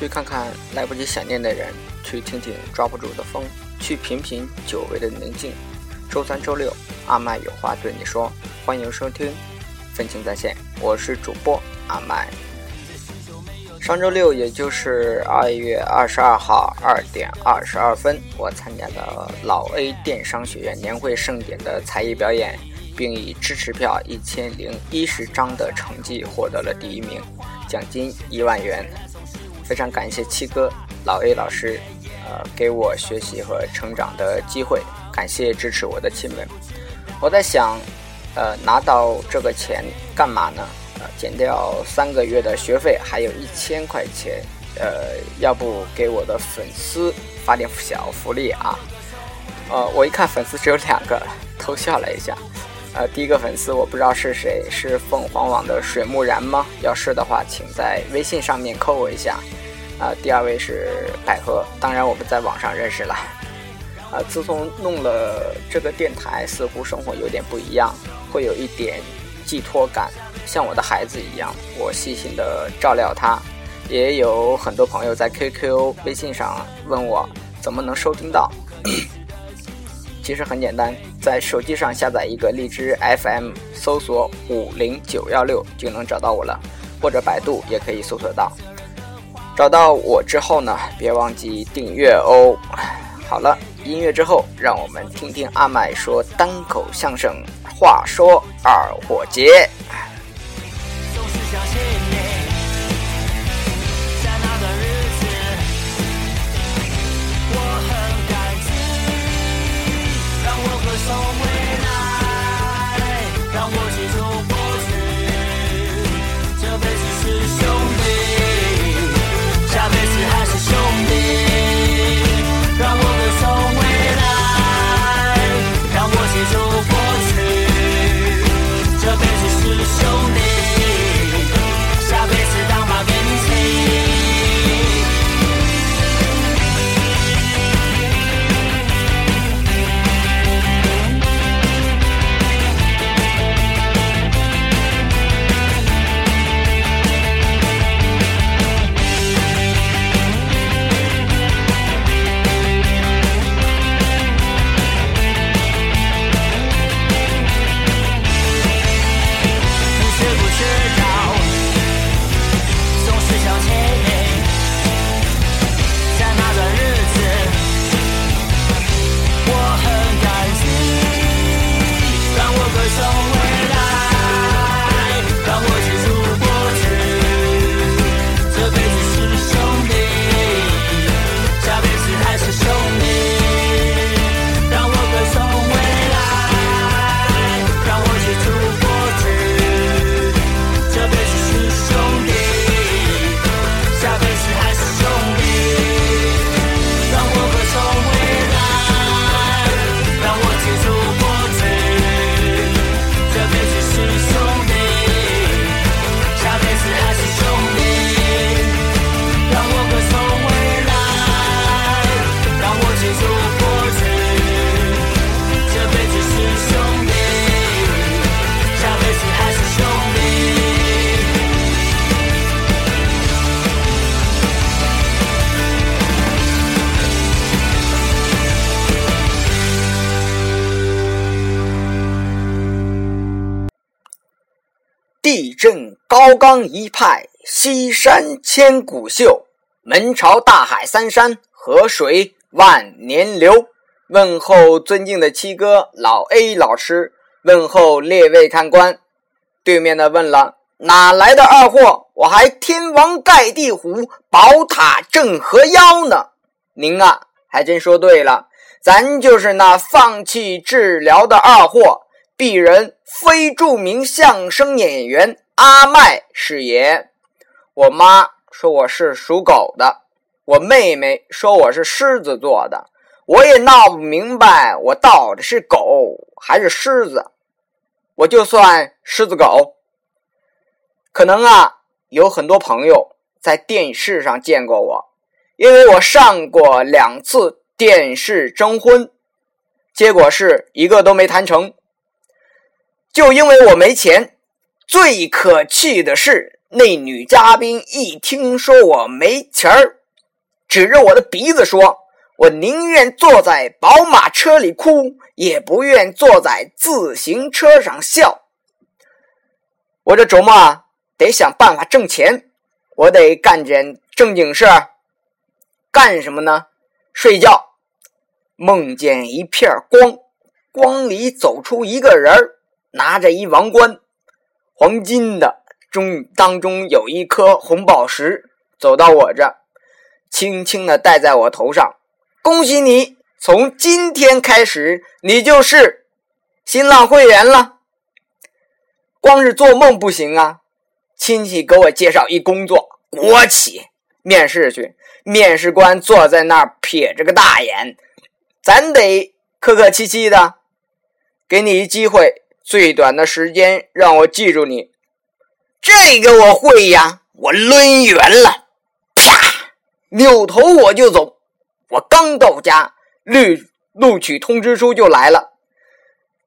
去看看来不及想念的人，去听听抓不住的风，去品品久违的宁静。周三、周六，阿麦有话对你说，欢迎收听《分情在线》，我是主播阿麦。上周六，也就是二月二十二号二点二十二分，我参加了老 A 电商学院年会盛典的才艺表演，并以支持票一千零一十张的成绩获得了第一名，奖金一万元。非常感谢七哥、老 A 老师，呃，给我学习和成长的机会。感谢支持我的亲们。我在想，呃，拿到这个钱干嘛呢？呃减掉三个月的学费，还有一千块钱，呃，要不给我的粉丝发点小福利啊？呃，我一看粉丝只有两个，偷笑了一下。呃，第一个粉丝我不知道是谁，是凤凰网的水木然吗？要是的话，请在微信上面扣我一下。啊，第二位是百合，当然我们在网上认识了。啊，自从弄了这个电台，似乎生活有点不一样，会有一点寄托感。像我的孩子一样，我细心的照料他。也有很多朋友在 QQ、微信上问我怎么能收听到。其实很简单，在手机上下载一个荔枝 FM，搜索五零九幺六就能找到我了，或者百度也可以搜索到。找到我之后呢，别忘记订阅哦。好了，音乐之后，让我们听听阿麦说单口相声。话说二货节。震高冈一派，西山千古秀。门朝大海三山，河水万年流。问候尊敬的七哥老 A 老师，问候列位看官。对面的问了：哪来的二货？我还天王盖地虎，宝塔镇河妖呢。您啊，还真说对了，咱就是那放弃治疗的二货。鄙人非著名相声演员阿麦是也。我妈说我是属狗的，我妹妹说我是狮子座的，我也闹不明白我到底是狗还是狮子。我就算狮子狗。可能啊，有很多朋友在电视上见过我，因为我上过两次电视征婚，结果是一个都没谈成。就因为我没钱，最可气的是那女嘉宾一听说我没钱儿，指着我的鼻子说：“我宁愿坐在宝马车里哭，也不愿坐在自行车上笑。”我这琢磨啊，得想办法挣钱，我得干点正经事儿。干什么呢？睡觉，梦见一片光，光里走出一个人儿，拿着一王冠，黄金的，中当中有一颗红宝石，走到我这，轻轻的戴在我头上。恭喜你，从今天开始，你就是新浪会员了。光是做梦不行啊！亲戚给我介绍一工作，国企面试去。面试官坐在那儿撇着个大眼，咱得客客气气的，给你一机会，最短的时间让我记住你。这个我会呀，我抡圆了，啪，扭头我就走。我刚到家，录录取通知书就来了，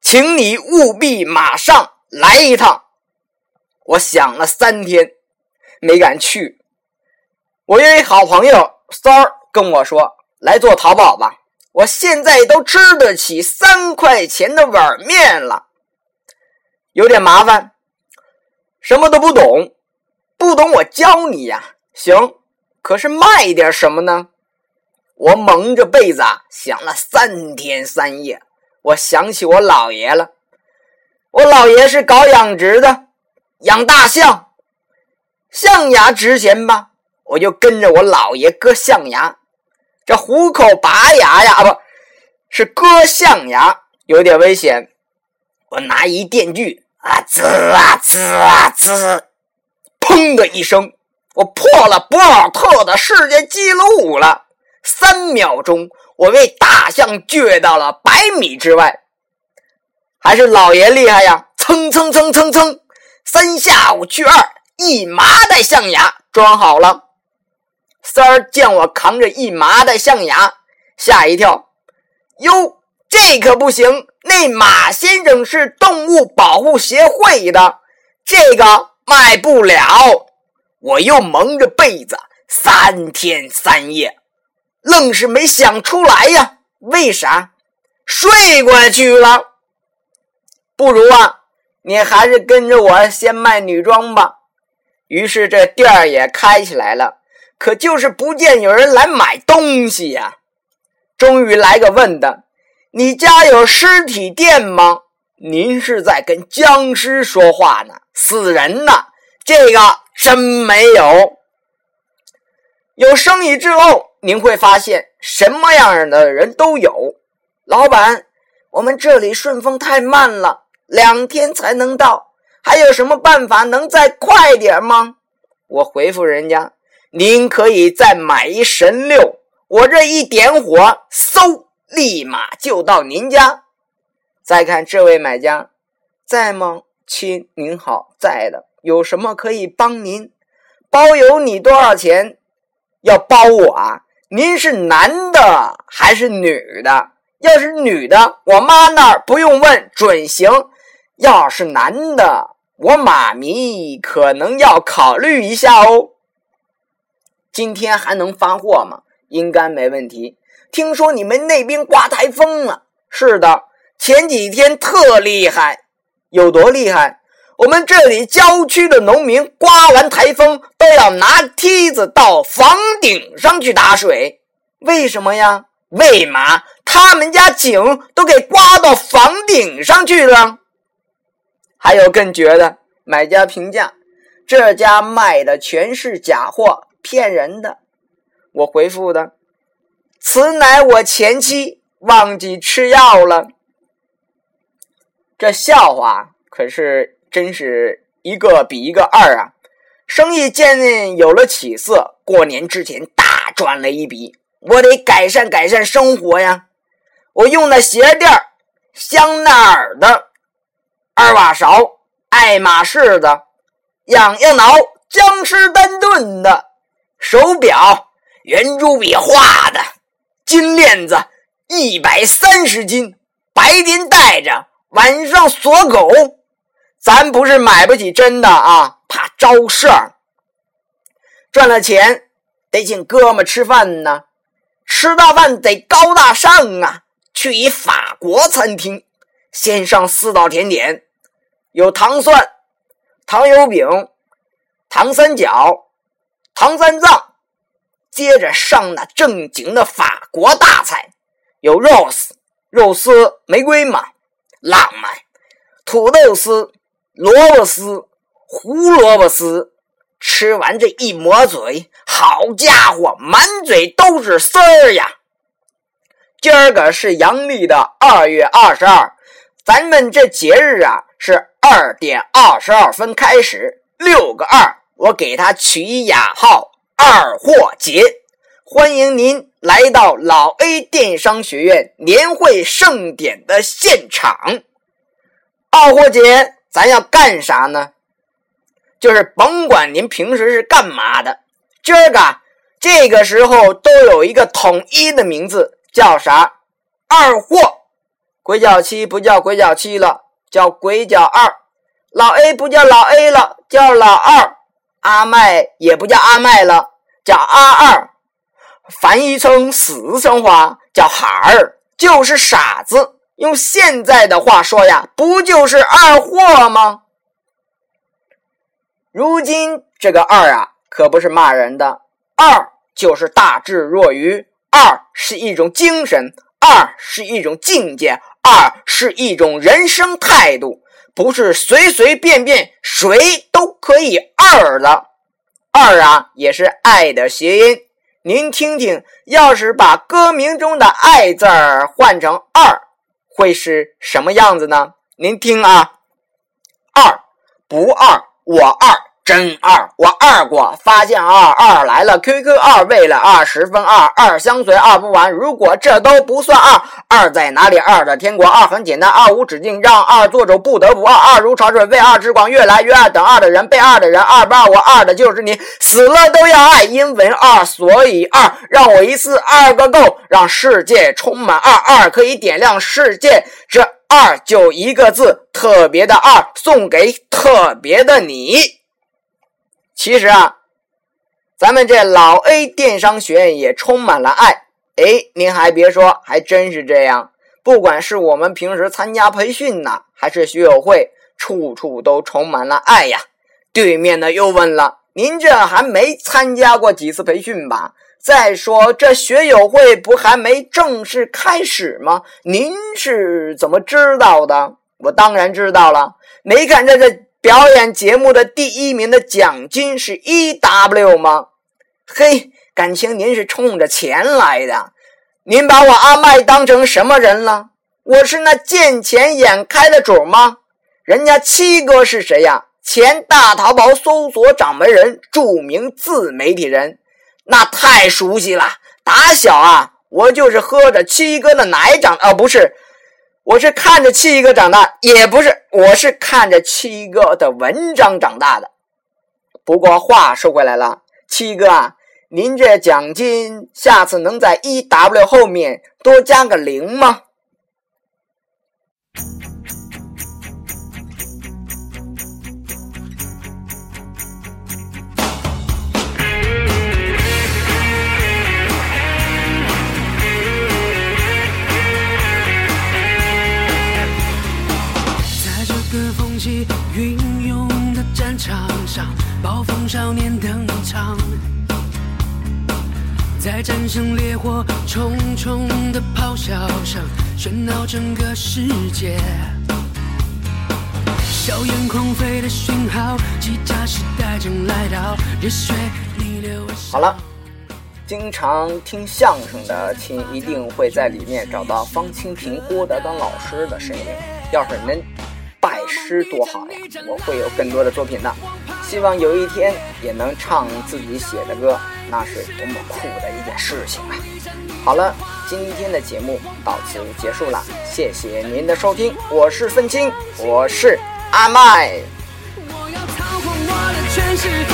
请你务必马上来一趟。我想了三天，没敢去。我有一好朋友三儿跟我说：“来做淘宝吧，我现在都吃得起三块钱的碗面了。”有点麻烦，什么都不懂，不懂我教你呀。行，可是卖点什么呢？我蒙着被子想了三天三夜，我想起我姥爷了。我姥爷是搞养殖的，养大象，象牙值钱吧？我就跟着我姥爷割象牙，这虎口拔牙呀，不是割象牙，有点危险。我拿一电锯啊，滋啊滋啊滋，砰的一声，我破了博尔特的世界纪录了。三秒钟，我被大象撅到了百米之外，还是老爷厉害呀！蹭蹭蹭蹭蹭，三下五去二，一麻袋象牙装好了。三儿见我扛着一麻袋象牙，吓一跳。哟，这可不行！那马先生是动物保护协会的，这个卖不了。我又蒙着被子三天三夜，愣是没想出来呀。为啥？睡过去了。不如啊，你还是跟着我先卖女装吧。于是这店儿也开起来了。可就是不见有人来买东西呀！终于来个问的：“你家有尸体店吗？”您是在跟僵尸说话呢？死人呢？这个真没有。有生意之后，您会发现什么样的人都有。老板，我们这里顺丰太慢了，两天才能到，还有什么办法能再快点吗？我回复人家。您可以再买一神六，我这一点火，嗖，立马就到您家。再看这位买家，在吗？亲，您好，在的。有什么可以帮您？包邮你多少钱？要包我啊？您是男的还是女的？要是女的，我妈那儿不用问，准行。要是男的，我妈咪可能要考虑一下哦。今天还能发货吗？应该没问题。听说你们那边刮台风了？是的，前几天特厉害。有多厉害？我们这里郊区的农民刮完台风都要拿梯子到房顶上去打水。为什么呀？为嘛？他们家井都给刮到房顶上去了。还有更绝的，买家评价：这家卖的全是假货。骗人的！我回复的，此乃我前妻忘记吃药了。这笑话可是真是一个比一个二啊！生意渐渐有了起色，过年之前大赚了一笔，我得改善改善生活呀！我用的鞋垫香奈儿的，二瓦勺爱马仕的，痒痒挠江诗丹顿的。手表圆珠笔画的，金链子一百三十斤，白天戴着，晚上锁狗。咱不是买不起真的啊，怕招事儿。赚了钱得请哥们吃饭呢，吃大饭得高大上啊！去一法国餐厅，先上四道甜点，有糖蒜、糖油饼、糖三角、糖三藏，接着上那正经的法国大菜，有肉丝、肉丝、玫瑰嘛，浪漫，土豆丝、萝卜丝、胡萝卜丝。吃完这一抹嘴，好家伙，满嘴都是丝儿呀！今儿个是阳历的二月二十二，咱们这节日啊是二点二十二分开始，六个二，我给它取雅号“二货节”。欢迎您来到老 A 电商学院年会盛典的现场。二货节，咱要干啥呢？就是甭管您平时是干嘛的，今儿个这个时候都有一个统一的名字，叫啥？二货。鬼脚七不叫鬼脚七了，叫鬼脚二。老 A 不叫老 A 了，叫老二。阿麦也不叫阿麦了，叫阿二。翻译成四川话叫孩儿，就是傻子。用现在的话说呀，不就是二货吗？如今这个二啊，可不是骂人的，二就是大智若愚，二是一种精神，二是一种境界，二是一种人生态度，不是随随便便谁都可以二的。二啊，也是爱的谐音。您听听，要是把歌名中的爱字儿换成二，会是什么样子呢？您听啊，二不二。我二真二，我二过，发现二二来了，QQ 二为了二十分二，二相随二不完。如果这都不算二，二在哪里？二的天国，二很简单，二无止境，让二做主不得不二。二如潮水，为二之广，越来越爱。等二的人，被二的人，二不二，我二的就是你，死了都要爱，因为二，所以二，让我一次二个够，让世界充满二，二可以点亮世界。这二就一个字，特别的二，送给特别的你。其实啊，咱们这老 A 电商学院也充满了爱。哎，您还别说，还真是这样。不管是我们平时参加培训呢，还是学友会，处处都充满了爱呀。对面的又问了：“您这还没参加过几次培训吧？再说这学友会不还没正式开始吗？您是怎么知道的？”我当然知道了，没看这这。表演节目的第一名的奖金是一 W 吗？嘿，感情您是冲着钱来的。您把我阿麦当成什么人了？我是那见钱眼开的主吗？人家七哥是谁呀？前大淘宝搜索掌门人，著名自媒体人，那太熟悉了。打小啊，我就是喝着七哥的奶长，哦，不是。我是看着七哥长大，也不是，我是看着七哥的文章长大的。不过话说回来了，七哥啊，您这奖金下次能在 E W 后面多加个零吗？在这个风起云涌的战场上，暴风少年登场。在战胜烈火重重的咆哮声，喧闹整个世界。硝烟狂飞的讯号，机甲时代正来到，热血逆流。好了，经常听相声的亲一定会在里面找到方清平、郭德纲老师的身影。要是能拜师多好呀！我会有更多的作品的。希望有一天也能唱自己写的歌，那是多么酷的一件事情啊！好了，今天的节目到此结束了，谢谢您的收听，我是愤青，我是阿麦。我要操控我的权势，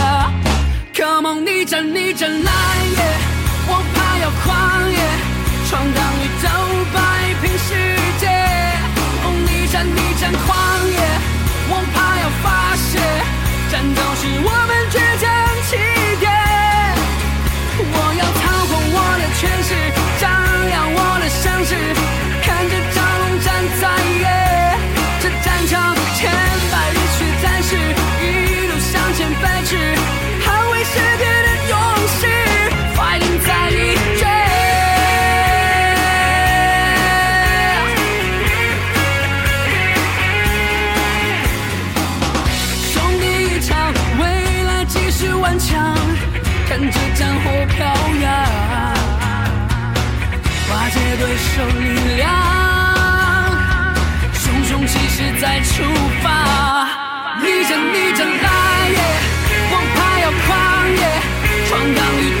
Come on，逆战逆战来耶，王牌要狂野，闯荡宇宙，摆平世界。哦，逆战逆战狂野，战火飘扬，瓦解对手力量，熊熊气势再出发，逆战逆战，来也，王牌要狂野，闯荡宇宙。